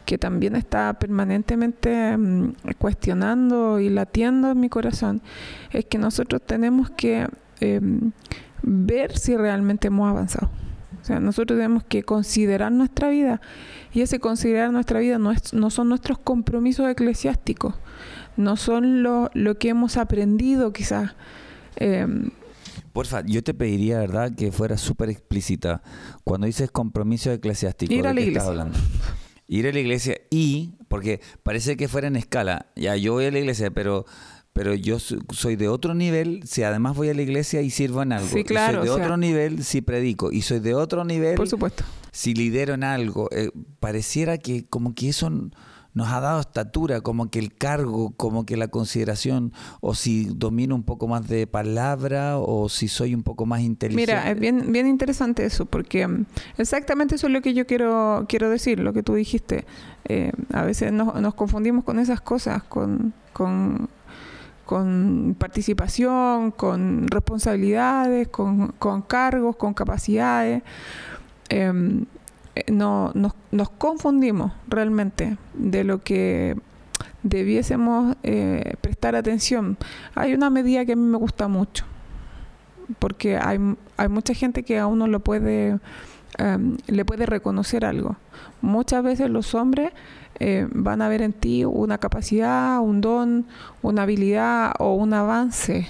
que también está permanentemente um, cuestionando y latiendo en mi corazón, es que nosotros tenemos que eh, ver si realmente hemos avanzado. O sea, nosotros tenemos que considerar nuestra vida y ese considerar nuestra vida no, es, no son nuestros compromisos eclesiásticos, no son lo, lo que hemos aprendido quizás. Eh, Porfa, yo te pediría, ¿verdad?, que fuera súper explícita. Cuando dices compromiso eclesiástico, Ir a ¿de la qué estás iglesia. hablando? Ir a la iglesia y, porque parece que fuera en escala, ya yo voy a la iglesia, pero pero yo so- soy de otro nivel si además voy a la iglesia y sirvo en algo. Sí, Y claro, soy de o sea- otro nivel si predico. Y soy de otro nivel Por supuesto. si lidero en algo. Eh, pareciera que como que eso nos ha dado estatura, como que el cargo, como que la consideración, o si domino un poco más de palabra, o si soy un poco más inteligente. Mira, es bien, bien interesante eso, porque mm, exactamente eso es lo que yo quiero, quiero decir, lo que tú dijiste. Eh, a veces nos, nos confundimos con esas cosas, con, con, con participación, con responsabilidades, con, cargos, con capacidades. Em, no, nos, nos confundimos realmente de lo que debiésemos eh, prestar atención. Hay una medida que a mí me gusta mucho porque hay, hay mucha gente que a uno lo puede, em, le puede reconocer algo. Muchas veces los hombres eh, van a ver en ti una capacidad, un don, una habilidad o un avance.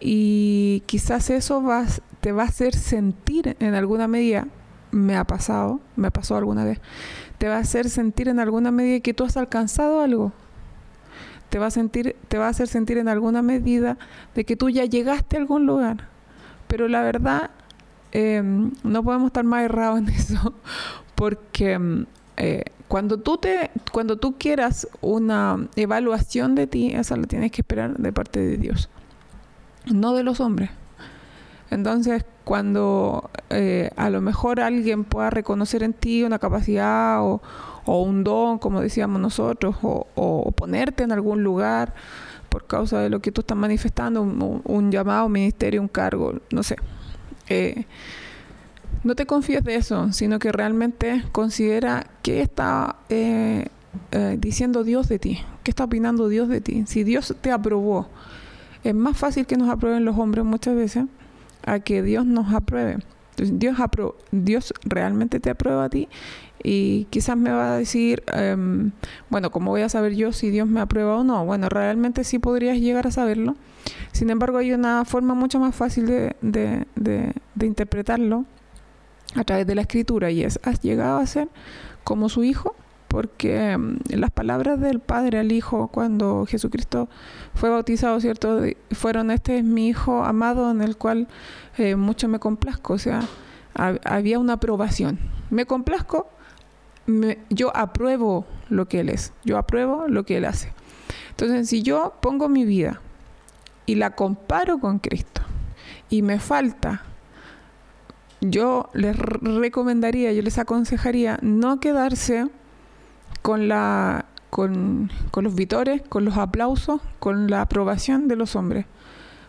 Y quizás eso va, te va a hacer sentir en alguna medida, me ha pasado, me pasó alguna vez, te va a hacer sentir en alguna medida que tú has alcanzado algo. Te va a sentir, te va a hacer sentir en alguna medida de que tú ya llegaste a algún lugar. Pero la verdad, eh, no podemos estar más errados en eso, porque mm, eh, cuando tú te, cuando tú quieras una evaluación de ti, esa la tienes que esperar de parte de Dios, no de los hombres. Entonces, cuando eh, a lo mejor alguien pueda reconocer en ti una capacidad o, o un don, como decíamos nosotros, o, o ponerte en algún lugar por causa de lo que tú estás manifestando, un- un llamado, un ministerio, un cargo, no sé. No te confíes de eso, sino que realmente considera qué está eh, eh, diciendo Dios de ti, qué está opinando Dios de ti. Si Dios te aprobó, es más fácil que nos aprueben los hombres muchas veces a que Dios nos apruebe. Dios, Dios realmente te aprueba a ti y quizás me va a decir, em, bueno, ¿cómo voy a saber yo si Dios me aprueba o no? Bueno, realmente sí podrías llegar a saberlo. Sin embargo, hay una forma mucho más fácil de, de- de- interpretarlo a través de la escritura y es, has llegado a ser como su hijo, porque em, las palabras del Padre al Hijo cuando Jesucristo fue bautizado, ¿cierto? Fueron, este es mi hijo amado en el cual eh, mucho me complazco, o sea, hab- había una aprobación. Me complazco, yo apruebo lo que Él es, yo apruebo lo que Él hace. Entonces, si yo pongo mi vida y la comparo con Cristo y me falta, yo les recomendaría, yo les aconsejaría no quedarse con la con, con los vitores, con los aplausos, con la aprobación de los hombres,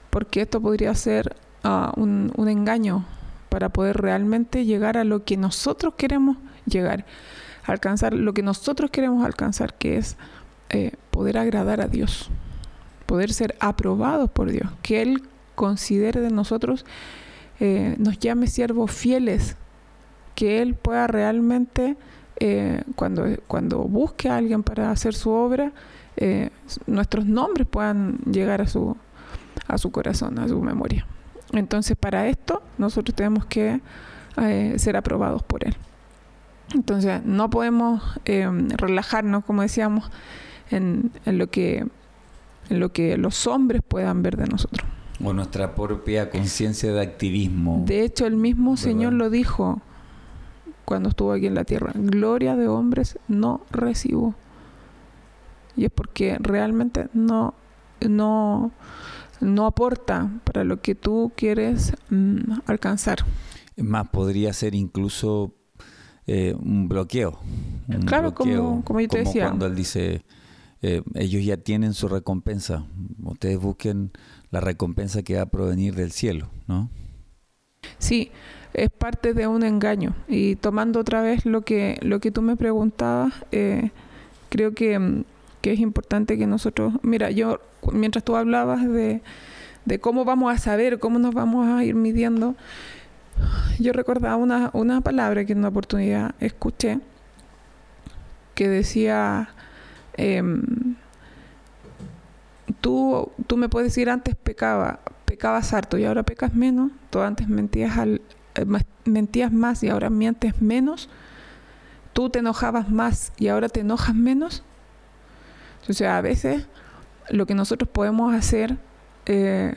porque esto podría ser ah, un engaño para poder realmente llegar a lo que nosotros queremos llegar, alcanzar lo que nosotros queremos alcanzar, que es eh, poder agradar a Dios, poder ser aprobados por Dios, que Él considere de nosotros, eh, nos llame siervos fieles, que Él pueda realmente, eh, cuando, cuando busque a alguien para hacer su obra, nuestros nombres puedan llegar a su, a su corazón, a su memoria. Entonces, para esto, nosotros tenemos que ser aprobados por Él. Entonces, no podemos eh, relajarnos, como decíamos, en, en lo que, en lo que los hombres puedan ver de nosotros. O nuestra propia conciencia de activismo. De hecho, el mismo ¿Verdad? Señor lo dijo cuando estuvo aquí en la tierra. Gloria de hombres no recibo. Y es porque realmente no, no, no aporta para lo que tú quieres mm, alcanzar. Es más, podría ser incluso eh, un bloqueo. un Claro, como- como yo te decía. cuando él dice, eh, ellos ya tienen su recompensa. Ustedes busquen la recompensa que va a provenir del cielo, ¿no? Sí, es parte de un engaño. Y tomando otra vez lo que, lo que tú me preguntabas, eh, creo que, que es importante que nosotros, mira, yo mientras tú hablabas de, de cómo vamos a saber, cómo nos vamos a ir midiendo, yo recordaba una, una palabra que en una oportunidad escuché que decía, em, tú, tú me puedes decir antes pecaba, pecabas harto y ahora pecas menos, tú antes mentías, al, eh, mentías más y ahora mientes menos, tú te enojabas más y ahora te enojas menos. O sea, a veces lo que nosotros podemos hacer, eh,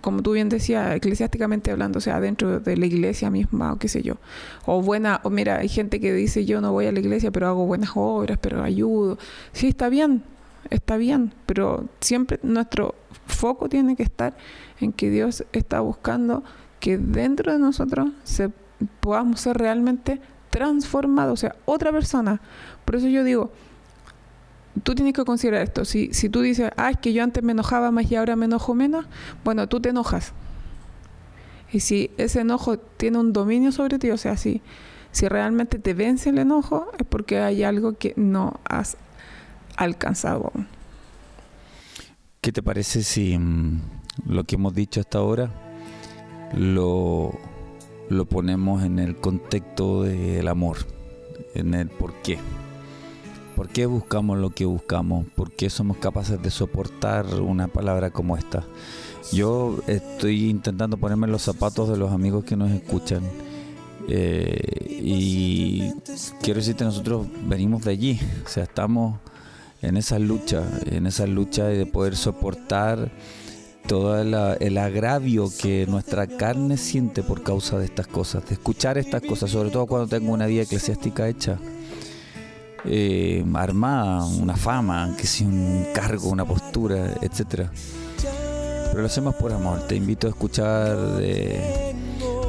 como tú bien decías, eclesiásticamente hablando, o sea, dentro de la iglesia misma o qué sé yo, o buena, o mira, hay gente que dice yo no voy a la iglesia, pero hago buenas obras, pero ayudo. Sí, está bien, está bien, pero siempre nuestro foco tiene que estar en que Dios está buscando que dentro de nosotros se, podamos ser realmente transformados, o sea, otra persona. Por eso yo digo, tú tienes que considerar esto. Si, si tú dices, ah, es que yo antes me enojaba más y ahora me enojo menos, bueno, tú te enojas. Y si ese enojo tiene un dominio sobre ti, o sea, si, si realmente te vence el enojo, es porque hay algo que no has alcanzado. ¿Qué te parece si mm, lo que hemos dicho hasta ahora lo, lo ponemos en el contexto del amor, en el por qué? ¿Por qué buscamos lo que buscamos? ¿Por qué somos capaces de soportar una palabra como esta? Yo estoy intentando ponerme los zapatos de los amigos que nos escuchan. eh, y quiero decirte, nosotros venimos de allí. O sea, estamos en esa lucha, en esa lucha de poder soportar todo la- el agravio que nuestra carne siente por causa de estas cosas, de escuchar estas cosas, sobre todo cuando tengo una vida eclesiástica hecha, eh, armada, una fama, que sea un cargo, una postura, etcétera. Pero lo hacemos por amor. Te invito a escuchar. eh,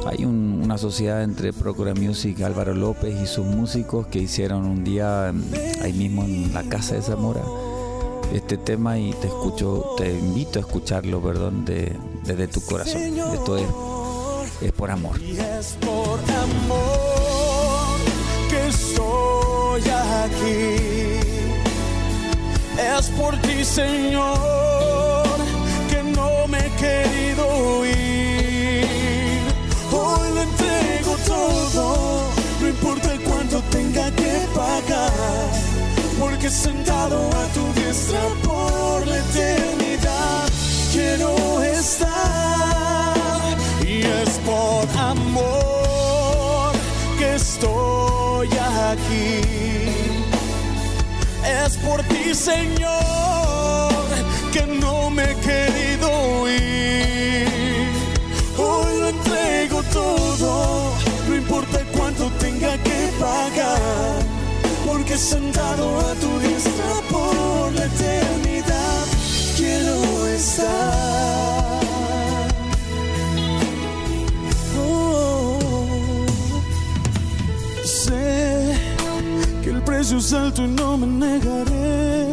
hay un- una sociedad entre Procura Music, Álvaro López y sus músicos que hicieron un día ahí mismo en la casa de Zamora este tema y te escucho, te invito a escucharlo, perdón, de- desde tu corazón. Esto es, es por amor. Estoy aquí. Es por ti, Señor, que no me he querido ir. Hoy lo entrego todo, no importa cuánto tenga que pagar. Porque sentado a tu diestra por la eternidad quiero estar y es por amor que estoy aquí. Por ti, Señor, que no me he querido ir. Hoy lo entrego todo, no importa cuánto tenga que pagar. Porque sentado a tu diestra por la eternidad quiero estar. Que el precio es alto y no me negaré.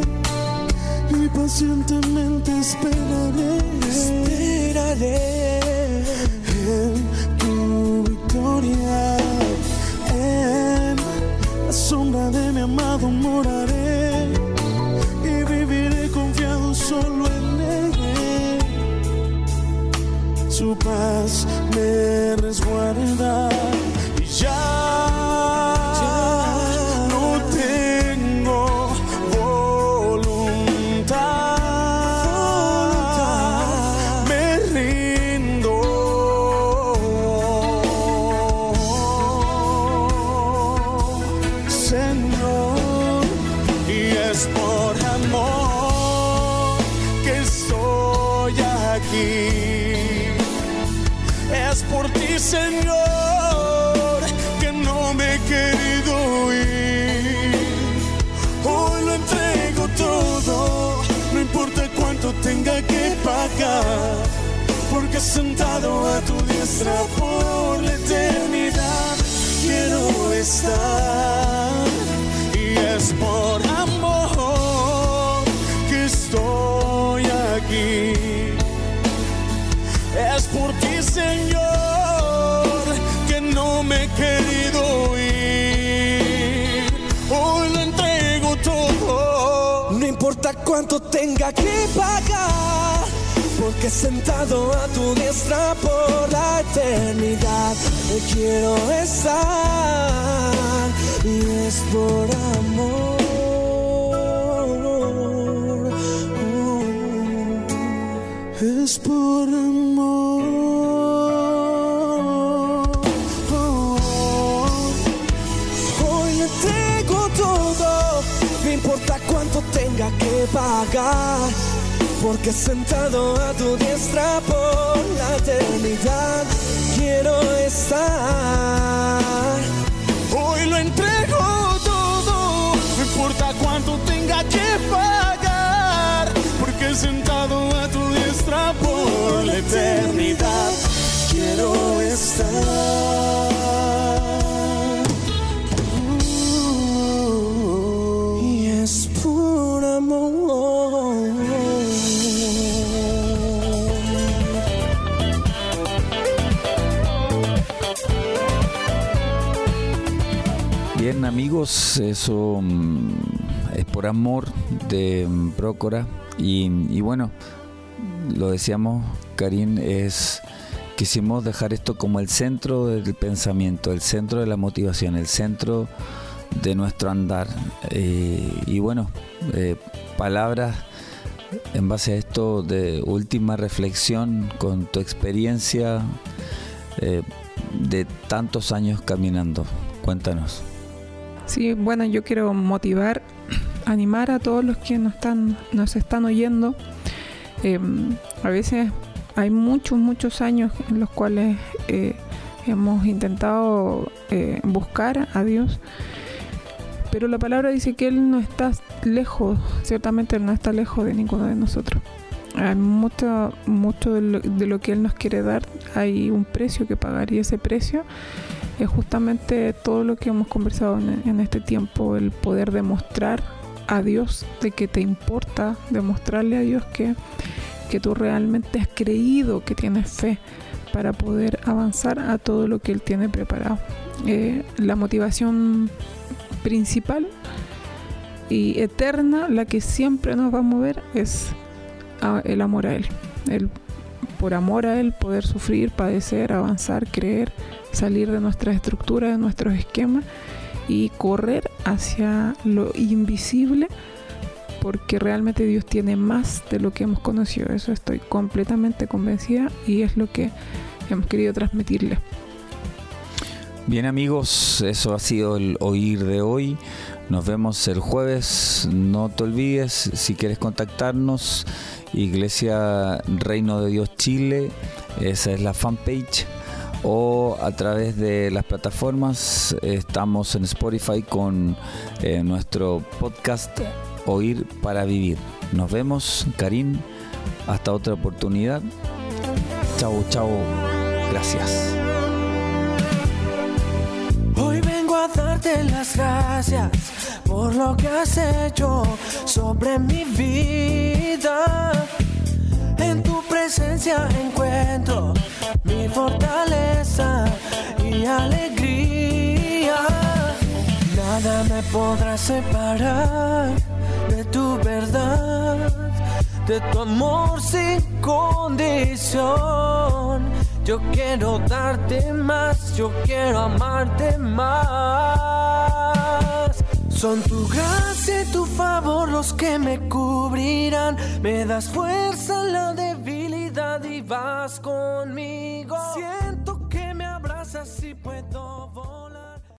Y pacientemente esperaré. Esperaré en tu victoria. En la sombra de mi amado moraré. Por la eternidad quiero estar. Y es por amor que estoy aquí. Es por ti, Señor, que no me he querido ir. Hoy lo entrego todo. No importa cuánto tenga que pagar. Porque sentado a tu diestra por la eternidad quiero estar y es por amor. es por amor. Oh, hoy le entrego todo, no importa cuánto tenga que pagar. Porque sentado a tu diestra por la eternidad quiero estar. Hoy lo entrego todo, no importa cuánto tenga que pagar. Porque sentado a tu diestra por la eternidad quiero estar. Eso mm, es por amor de mm, Prócora y, y bueno, lo decíamos, Karim, es quisimos dejar esto como el centro del pensamiento, el centro de la motivación, el centro de nuestro andar. Eh, y bueno, eh, palabras en base a esto de última reflexión con tu experiencia eh, de tantos años caminando. Cuéntanos. Sí, bueno, yo quiero motivar, animar a todos los que nos están, nos están oyendo. Eh, a veces hay muchos, muchos años en los cuales eh, hemos intentado eh, buscar a Dios, pero la palabra dice que Él no está lejos, ciertamente Él no está lejos de ninguno de nosotros. Hay mucho, mucho de lo, de lo que Él nos quiere dar, hay un precio que pagar y ese precio es justamente todo lo que hemos conversado en, este tiempo, el poder demostrar a Dios de que te importa, demostrarle a Dios que, que tú realmente has creído, que tienes fe para poder avanzar a todo lo que Él tiene preparado. Eh, la motivación principal y eterna, la que siempre nos va a mover, es a- el amor a Él. Por amor a Él poder sufrir, padecer, avanzar, creer, salir de nuestras estructuras, de nuestros esquemas y correr hacia lo invisible porque realmente Dios tiene más de lo que hemos conocido. Eso estoy completamente convencida y es lo que hemos querido transmitirle. Bien amigos, eso ha sido el oír de hoy. Nos vemos el jueves. No te olvides, si quieres contactarnos, Iglesia Reino de Dios Chile, esa es la fanpage. O a través de las plataformas, estamos en Spotify con eh, nuestro podcast Oír para Vivir. Nos vemos, Karim. Hasta otra oportunidad. Chao, chao. Gracias. Hoy vengo a darte las gracias por lo que has hecho sobre mi vida. En tu presencia encuentro mi fortaleza y alegría. Nada me podrá separar de tu verdad, de tu amor sin condición. Yo quiero darte más, yo quiero amarte más. Son tu gracia y tu favor los que me cubrirán. Me das fuerza en la debilidad y vas conmigo. Siento que me abrazas y puedo